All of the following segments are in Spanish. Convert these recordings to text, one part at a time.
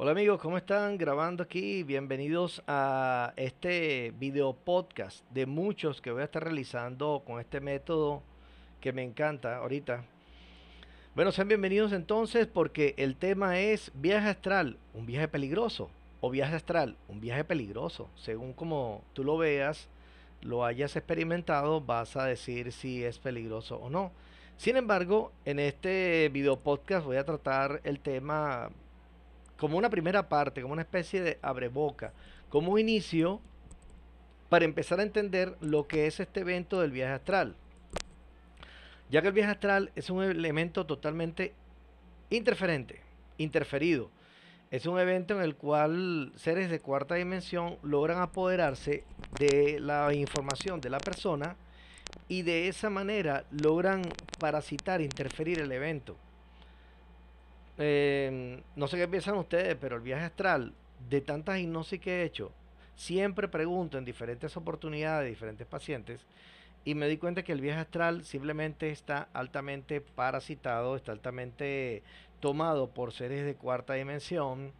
Hola amigos, ¿cómo están? Grabando aquí. Bienvenidos a este video podcast de muchos que voy a estar realizando con este método que me encanta ahorita. Bueno, sean bienvenidos entonces porque el tema es viaje astral, un viaje peligroso. O viaje astral, un viaje peligroso. Según como tú lo veas, lo hayas experimentado, vas a decir si es peligroso o no. Sin embargo, en este video podcast voy a tratar el tema como una primera parte, como una especie de abreboca, como un inicio para empezar a entender lo que es este evento del viaje astral. Ya que el viaje astral es un elemento totalmente interferente, interferido. Es un evento en el cual seres de cuarta dimensión logran apoderarse de la información de la persona y de esa manera logran parasitar, interferir el evento. Em, no sé qué piensan ustedes, pero el viaje astral, de tantas hipnosis que he hecho, siempre pregunto en diferentes oportunidades, diferentes pacientes, y me di cuenta que el viaje astral simplemente está altamente parasitado, está altamente tomado por seres de cuarta dimensión,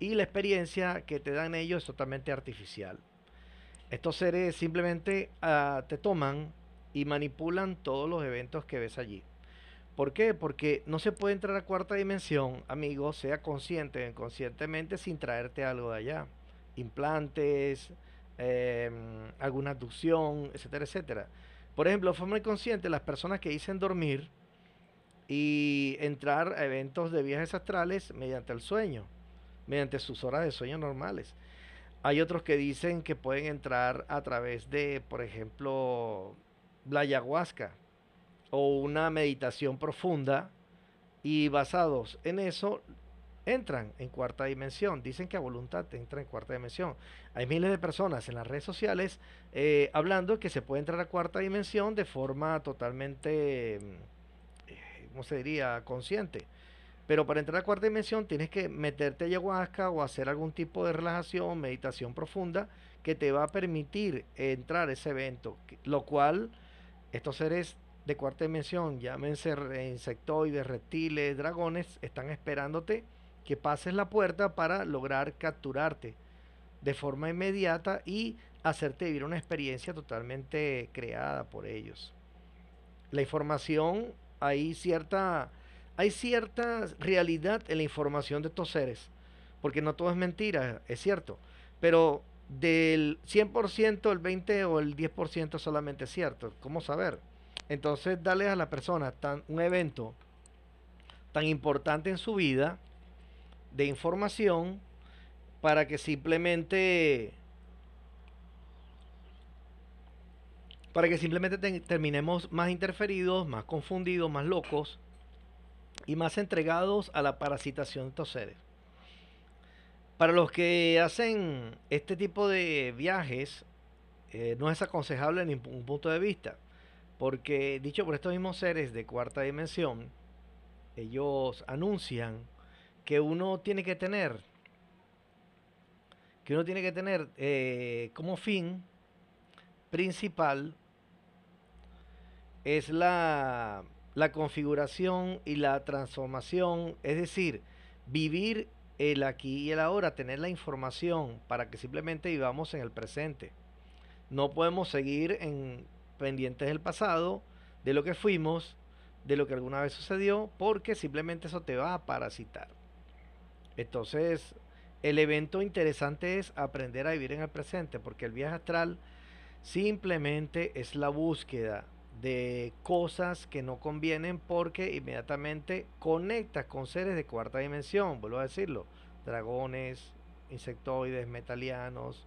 y la experiencia que te dan ellos es totalmente artificial. Estos seres simplemente ah, te toman y manipulan todos los eventos que ves allí. ¿Por qué? Porque no se puede entrar a cuarta dimensión, amigo, sea consciente o inconscientemente, sin traerte algo de allá. Implantes, em, alguna abducción, etcétera, etcétera. Por ejemplo, de forma inconsciente, las personas que dicen dormir y entrar a eventos de viajes astrales mediante el sueño, mediante sus horas de sueño normales. Hay otros que dicen que pueden entrar a través de, por ejemplo, la ayahuasca, o una meditación profunda y basados en eso entran en cuarta dimensión. Dicen que a voluntad entra en cuarta dimensión. Hay miles de personas en las redes sociales eh, hablando que se puede entrar a cuarta dimensión de forma totalmente, mm, ¿cómo se diría?, consciente. Pero para entrar a cuarta dimensión tienes que meterte ayahuasca o hacer algún tipo de relajación, meditación profunda que te va a permitir entrar a ese evento. Lo cual estos seres de cuarta dimensión, llámense insectoides, reptiles, dragones, están esperándote que pases la puerta para lograr capturarte de forma inmediata y hacerte vivir una experiencia totalmente creada por ellos. La información, hay cierta, hay cierta realidad en la información de estos seres, porque no todo es mentira, es cierto, pero del 100% el 20 o el 10% solamente es cierto. ¿Cómo saber? Entonces, darle a la persona tan, un evento tan importante en su vida de información para que simplemente para que simplemente terminemos más interferidos, más confundidos, más locos y más entregados a la parasitación de estos seres. Para los que hacen este tipo de viajes, eh, no es aconsejable en ningún punto de vista. Porque dicho por estos mismos seres de cuarta dimensión, ellos anuncian que uno tiene que tener, que uno tiene que tener eh, como fin principal es la, la configuración y la transformación, es decir, vivir el aquí y el ahora, tener la información para que simplemente vivamos en el presente. No podemos seguir en pendientes del pasado, de lo que fuimos, de lo que alguna vez sucedió, porque simplemente eso te va a parasitar. Entonces, el evento interesante es aprender a vivir en el presente, porque el viaje astral simplemente es la búsqueda de cosas que no convienen porque inmediatamente conectas con seres de cuarta dimensión, vuelvo a decirlo, dragones, insectoides, metalianos,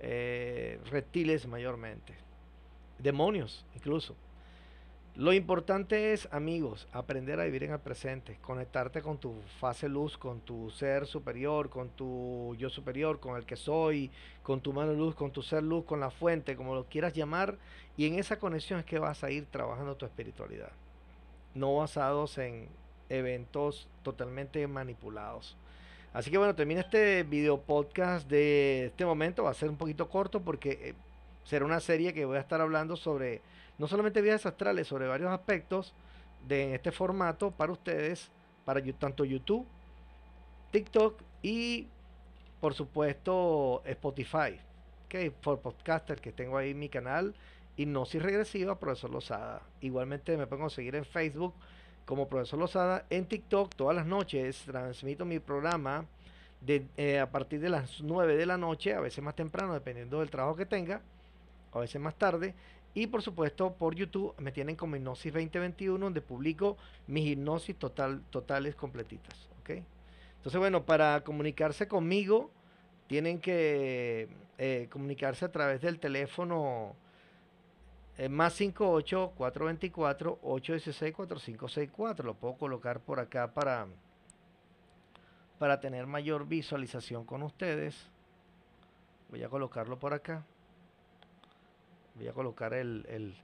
eh, reptiles mayormente demonios incluso. Lo importante es, amigos, aprender a vivir en el presente, conectarte con tu fase luz, con tu ser superior, con tu yo superior, con el que soy, con tu mano luz, con tu ser luz, con la fuente, como lo quieras llamar, y en esa conexión es que vas a ir trabajando tu espiritualidad, no basados en eventos totalmente manipulados. Así que bueno, termina este video podcast de este momento, va a ser un poquito corto porque eh, será una serie que voy a estar hablando sobre no solamente viajes astrales, sobre varios aspectos de este formato para ustedes, para tanto YouTube, TikTok Y por supuesto Spotify, que por podcaster que tengo ahí en mi canal, Hipnosis Regresiva, Profesor Lozada. Igualmente me pueden seguir en Facebook como Profesor Lozada, en TikTok todas las noches transmito mi programa de, eh, a partir de las 9 de la noche, a veces más temprano, dependiendo del trabajo que tenga, a veces más tarde. Y por supuesto por YouTube me tienen como Hipnosis 2021, donde publico mis hipnosis total, totales completitas. ¿ok? Entonces, bueno, para comunicarse conmigo, tienen que eh, comunicarse a través del teléfono eh, más 58 424 816 4564. Lo puedo colocar por acá para, para tener mayor visualización con ustedes. Voy a colocarlo por acá. Voy a colocar el, el...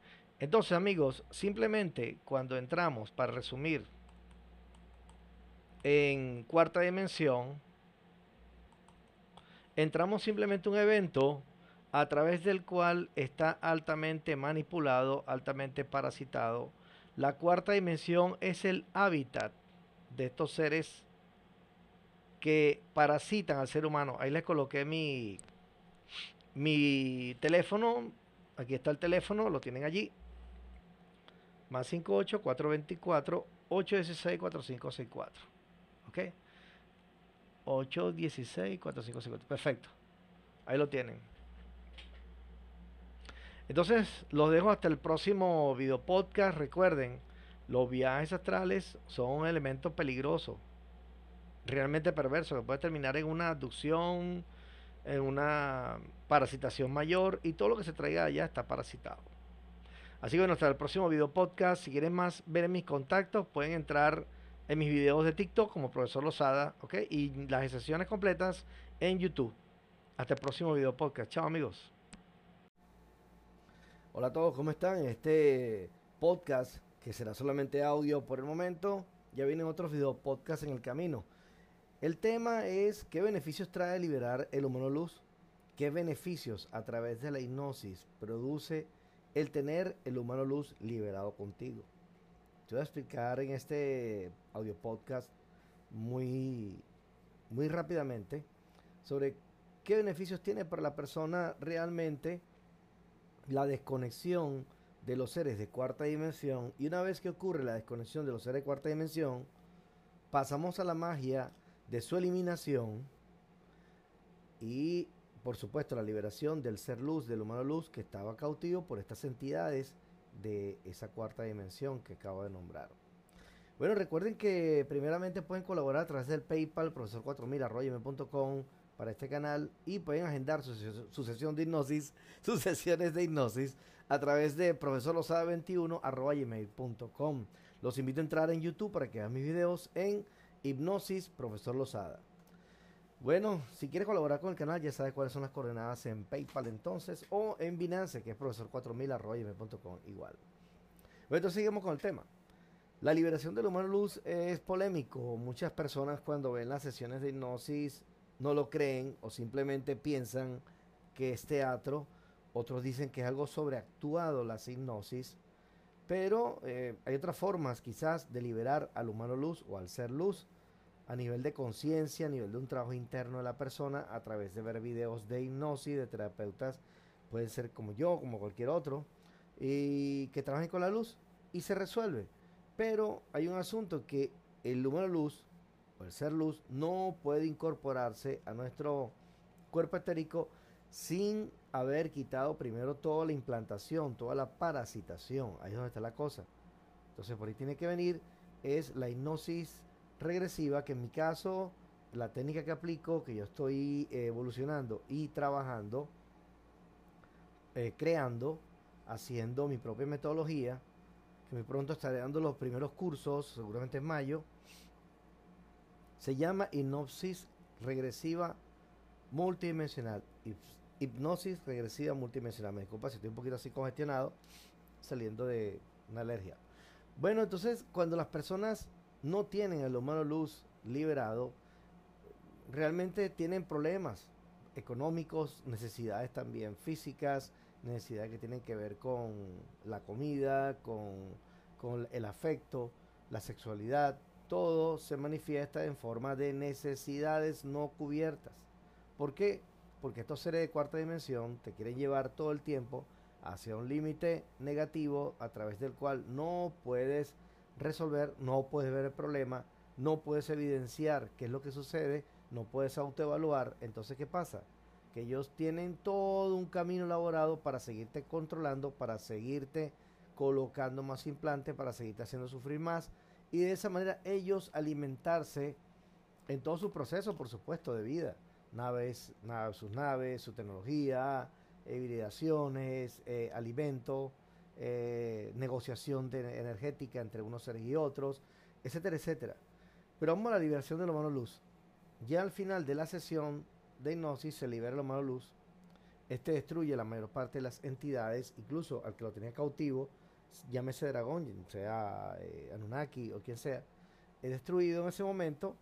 Entonces, amigos, simplemente cuando entramos, para resumir, en cuarta dimensión, entramos simplemente un evento a través del cual está altamente manipulado, altamente parasitado. La cuarta dimensión es el hábitat de estos seres que parasitan al ser humano. Ahí les coloqué mi, mi teléfono. Aquí está el teléfono, lo tienen allí. Más 58 424 816 4564. ¿Ok? 816 4564. Perfecto. Ahí lo tienen. Entonces, los dejo hasta el próximo video podcast. Recuerden, los viajes astrales son un elemento peligroso, realmente perverso, que puede terminar en una abducción, en una parasitación mayor y todo lo que se traiga allá está parasitado. Así que bueno, hasta el próximo video podcast. Si quieren más ver mis contactos, pueden entrar en mis videos de TikTok como Profesor Lozada, ¿ok? Y las sesiones completas en YouTube. Hasta el próximo video podcast. Chao amigos. Hola a todos, ¿cómo están? En este podcast, que será solamente audio por el momento, ya vienen otros video podcasts en el camino. El tema es qué beneficios trae liberar el humano luz, qué beneficios a través de la hipnosis produce el tener el humano luz liberado contigo. Te voy a explicar en este audio podcast muy, muy rápidamente sobre qué beneficios tiene para la persona realmente la desconexión de los seres de cuarta dimensión y una vez que ocurre la desconexión de los seres de cuarta dimensión, pasamos a la magia de su eliminación y por supuesto la liberación del ser luz, del humano luz que estaba cautivo por estas entidades de esa cuarta dimensión que acabo de nombrar. Bueno, recuerden que primeramente pueden colaborar a través del PayPal, profesor4000 para este canal y pueden agendar su, sesión de hipnosis, sus sesiones de hipnosis a través de profesorlosada21 Los invito a entrar en YouTube para que vean mis videos en Hipnosis Profesor Lozada. Bueno, si quieres colaborar con el canal, ya sabes cuáles son las coordenadas en PayPal entonces o en Binance, que es profesor4000 igual. Bueno, entonces seguimos con el tema. La liberación del humano luz es polémico. Muchas personas cuando ven las sesiones de hipnosis no lo creen o simplemente piensan que es teatro. Otros dicen que es algo sobreactuado la hipnosis. Pero eh, hay otras formas quizás de liberar al humano luz o al ser luz a nivel de conciencia, a nivel de un trabajo interno de la persona a través de ver videos de hipnosis, de terapeutas, pueden ser como yo, como cualquier otro, y que trabajen con la luz y se resuelve. Pero hay un asunto que el humano luz o el ser luz no puede incorporarse a nuestro cuerpo etérico sin haber quitado primero toda la implantación, toda la parasitación. Ahí es donde está la cosa. Entonces por ahí tiene que venir es la hipnosis regresiva, que en mi caso la técnica que aplico, que yo estoy eh, evolucionando y trabajando, eh, creando, haciendo mi propia metodología, que muy pronto estaré dando los primeros cursos, seguramente en mayo, se llama hipnosis regresiva multidimensional. Hipnosis regresiva multidimensional. Me disculpa si estoy un poquito así congestionado, saliendo de una alergia. Bueno, entonces cuando las personas no tienen el humano luz liberado, realmente tienen problemas económicos, necesidades también físicas, necesidades que tienen que ver con la comida, con, con el afecto, la sexualidad, todo se manifiesta en forma de necesidades no cubiertas. ¿Por qué? Porque estos seres de cuarta dimensión te quieren llevar todo el tiempo hacia un límite negativo a través del cual no puedes resolver, no puedes ver el problema, no puedes evidenciar qué es lo que sucede, no puedes autoevaluar. Entonces, ¿qué pasa? Que ellos tienen todo un camino elaborado para seguirte controlando, para seguirte colocando más implantes, para seguirte haciendo sufrir más. Y de esa manera ellos alimentarse en todo su proceso, por supuesto, de vida. Naves, sus naves, su tecnología, hibridaciones, eh, alimento, eh, negociación de energética entre unos seres y otros, etcétera, etcétera. Pero vamos a la liberación de la mano luz. Ya al final de la sesión de hipnosis se libera la mano luz. Este destruye la mayor parte de las entidades, incluso al que lo tenía cautivo, llámese dragón, sea eh, Anunnaki o quien sea, es destruido en ese momento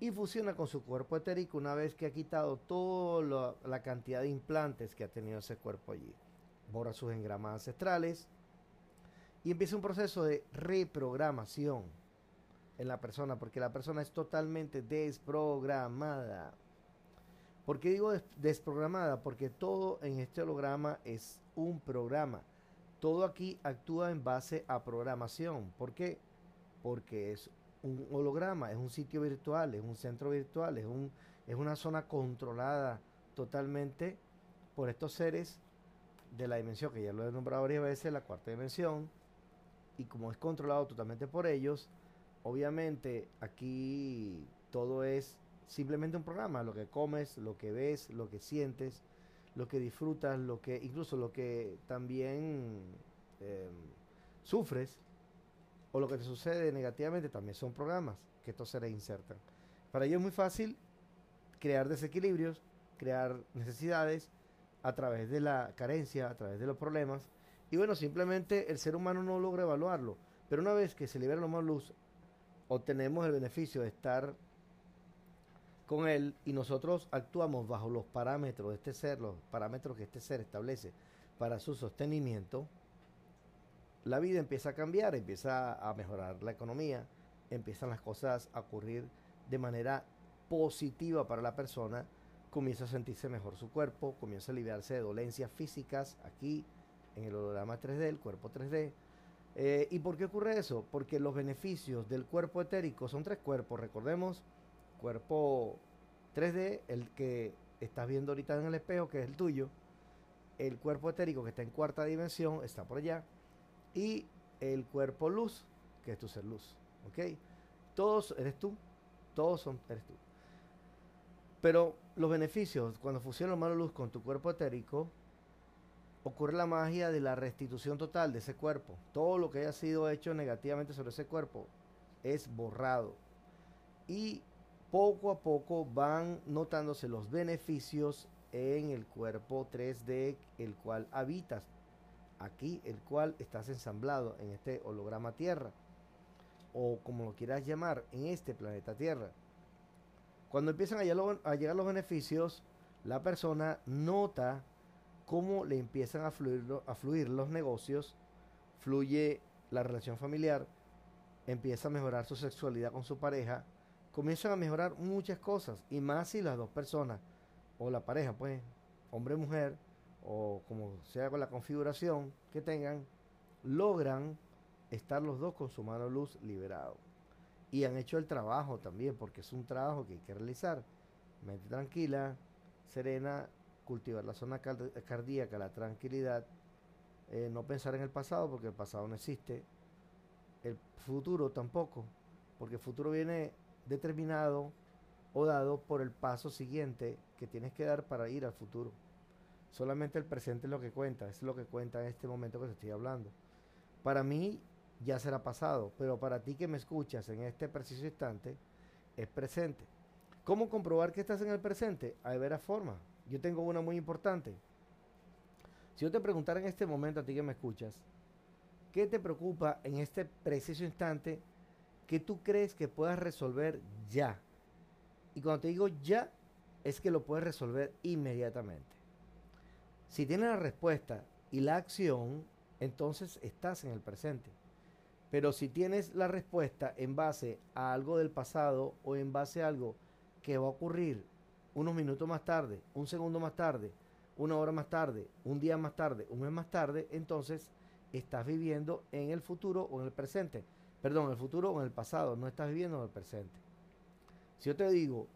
y fusiona con su cuerpo etérico una vez que ha quitado toda la cantidad de implantes que ha tenido ese cuerpo allí. Borra sus engramas ancestrales y empieza un proceso de reprogramación en la persona, porque la persona es totalmente desprogramada. ¿Por qué digo desprogramada? Porque todo en este holograma es un programa. Todo aquí actúa en base a programación. ¿Por qué? Porque es un holograma, es un sitio virtual, es un centro virtual, es, un, es una zona controlada totalmente por estos seres de la dimensión, que ya lo he nombrado varias veces, la cuarta dimensión, y como es controlado totalmente por ellos, obviamente aquí todo es simplemente un programa, lo que comes, lo que ves, lo que sientes, lo que disfrutas, lo que incluso lo que también em, sufres o lo que te sucede negativamente también son programas que estos seres insertan. Para ellos es muy fácil crear desequilibrios, crear necesidades a través de la carencia, a través de los problemas. Y bueno, simplemente el ser humano no logra evaluarlo. Pero una vez que se libera la más luz, obtenemos el beneficio de estar con él y nosotros actuamos bajo los parámetros de este ser, los parámetros que este ser establece para su sostenimiento, la vida empieza a cambiar, empieza a mejorar la economía, empiezan las cosas a ocurrir de manera positiva para la persona, comienza a sentirse mejor su cuerpo, comienza a aliviarse de dolencias físicas aquí en el holograma 3D, el cuerpo 3D. Eh, ¿Y por qué ocurre eso? Porque los beneficios del cuerpo etérico son tres cuerpos, recordemos, cuerpo 3D, el que estás viendo ahorita en el espejo, que es el tuyo, el cuerpo etérico que está en cuarta dimensión, está por allá, y el cuerpo luz, que es tu ser luz. ¿Ok? Todos eres tú, todos son, eres tú. Pero los beneficios, cuando fusiona mano luz con tu cuerpo etérico, ocurre la magia de la restitución total de ese cuerpo. Todo lo que haya sido hecho negativamente sobre ese cuerpo es borrado. Y poco a poco van notándose los beneficios en el cuerpo 3D, el cual habitas aquí el cual estás ensamblado en este holograma Tierra, o como lo quieras llamar, en este planeta Tierra. Cuando empiezan a llegar, los beneficios, la persona nota cómo le empiezan a fluir, a fluir los negocios, fluye la relación familiar, empieza a mejorar su sexualidad con su pareja, comienzan a mejorar muchas cosas, y más si las dos personas, o la pareja, pues, hombre-mujer, o como sea con la configuración que tengan, logran estar los dos con su mano luz liberado. Y han hecho el trabajo también, porque es un trabajo que hay que realizar. Mente tranquila, serena, cultivar la zona cardíaca, la tranquilidad, eh, no pensar en el pasado, porque el pasado no existe, el futuro tampoco, porque el futuro viene determinado o dado por el paso siguiente que tienes que dar para ir al futuro. Solamente el presente es lo que cuenta, es lo que cuenta en este momento que te estoy hablando. Para mí ya será pasado, pero para ti que me escuchas en este preciso instante, es presente. ¿Cómo comprobar que estás en el presente? Hay varias formas. Yo tengo una muy importante. Si yo te preguntara en este momento a ti que me escuchas, ¿qué te preocupa en este preciso instante que tú crees que puedas resolver ya? Y cuando te digo ya, es que lo puedes resolver inmediatamente. Si tienes la respuesta y la acción, entonces estás en el presente. Pero si tienes la respuesta en base a algo del pasado o en base a algo que va a ocurrir unos minutos más tarde, un segundo más tarde, una hora más tarde, un día más tarde, un mes más tarde, entonces estás viviendo en el futuro o en el presente. Perdón, el futuro o en el pasado, no estás viviendo en el presente. Si yo te digo,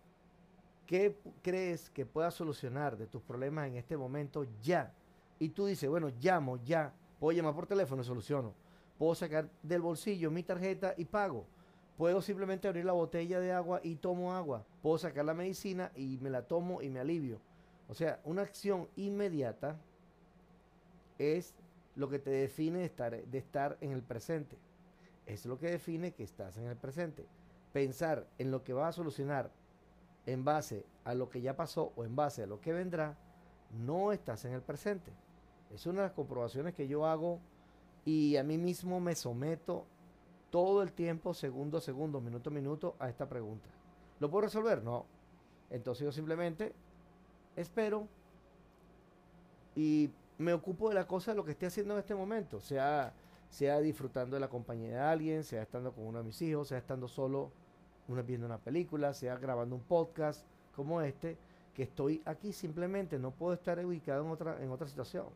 ¿qué crees que pueda solucionar de tus problemas en este momento ya? Y tú dices, bueno, llamo ya, puedo llamar por teléfono y soluciono. Puedo sacar del bolsillo mi tarjeta y pago. Puedo simplemente abrir la botella de agua y tomo agua. Puedo sacar la medicina y me la tomo y me alivio. O sea, una acción inmediata es lo que te define de estar, de estar en el presente. Es lo que define que estás en el presente. Pensar en lo que va a solucionar en base a lo que ya pasó o en base a lo que vendrá, no estás en el presente. Es una de las comprobaciones que yo hago y a mí mismo me someto todo el tiempo, segundo a segundo, minuto a minuto, a esta pregunta. ¿Lo puedo resolver? No. Entonces yo simplemente espero y me ocupo de la cosa de lo que esté haciendo en este momento, sea, sea disfrutando de la compañía de alguien, sea estando con uno de mis hijos, sea estando solo una, viendo una película, sea grabando un podcast como este, que estoy aquí simplemente, no puedo estar ubicado en otra, en otra situación.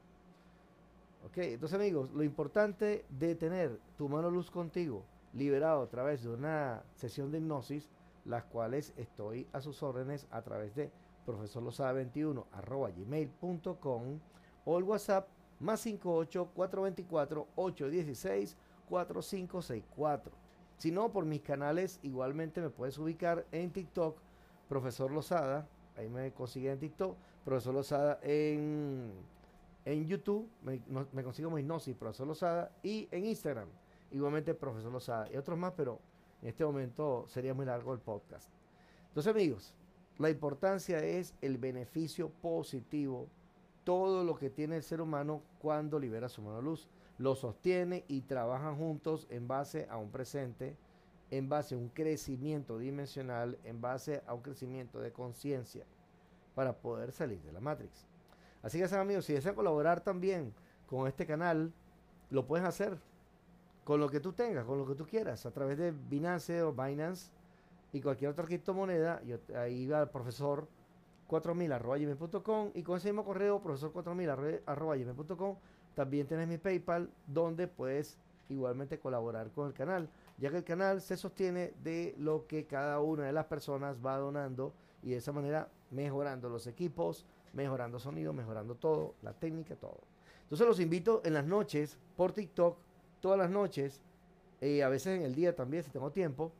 Ok, entonces amigos, lo importante de tener tu mano luz contigo, liberado a través de una sesión de hipnosis, las cuales estoy a sus órdenes a través de profesorlosada21 arroba gmail.com o el WhatsApp más 58 424 816 4564. Si no, por mis canales igualmente me puedes ubicar en TikTok, Profesor Lozada, ahí me consigue en TikTok, Profesor Lozada en, en YouTube, me, consigo como Hipnosis, Profesor Lozada, y en Instagram, igualmente Profesor Lozada, y otros más, pero en este momento sería muy largo el podcast. Entonces amigos, la importancia es el beneficio positivo, todo lo que tiene el ser humano cuando libera su mano luz. Lo sostiene y trabajan juntos en base a un presente, en base a un crecimiento dimensional, en base a un crecimiento de conciencia para poder salir de la Matrix. Así que, amigos, si desean colaborar también con este canal, lo puedes hacer con lo que tú tengas, con lo que tú quieras, a través de Binance o Binance y cualquier otra criptomoneda, yo, ahí va el profesor 4000 arroba y con ese mismo correo profesor 4000 arroba también tienes mi PayPal donde puedes igualmente colaborar con el canal, ya que el canal se sostiene de lo que cada una de las personas va donando y de esa manera mejorando los equipos, mejorando sonido, mejorando todo, la técnica, todo. Entonces los invito en las noches por TikTok, todas las noches, y a veces en el día también si tengo tiempo,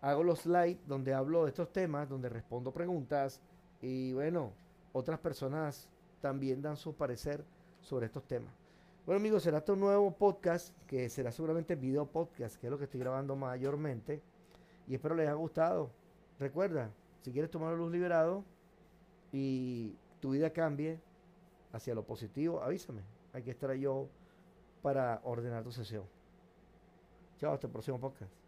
hago los live donde hablo de estos temas, donde respondo preguntas y bueno, otras personas también dan su parecer sobre estos temas. Bueno amigos, será este nuevo podcast, que será seguramente video podcast, que es lo que estoy grabando mayormente. Y espero les haya gustado. Recuerda, si quieres tomar luz liberado y tu vida cambie hacia lo positivo, avísame. Hay que estar yo para ordenar tu sesión. Chao, hasta el próximo podcast.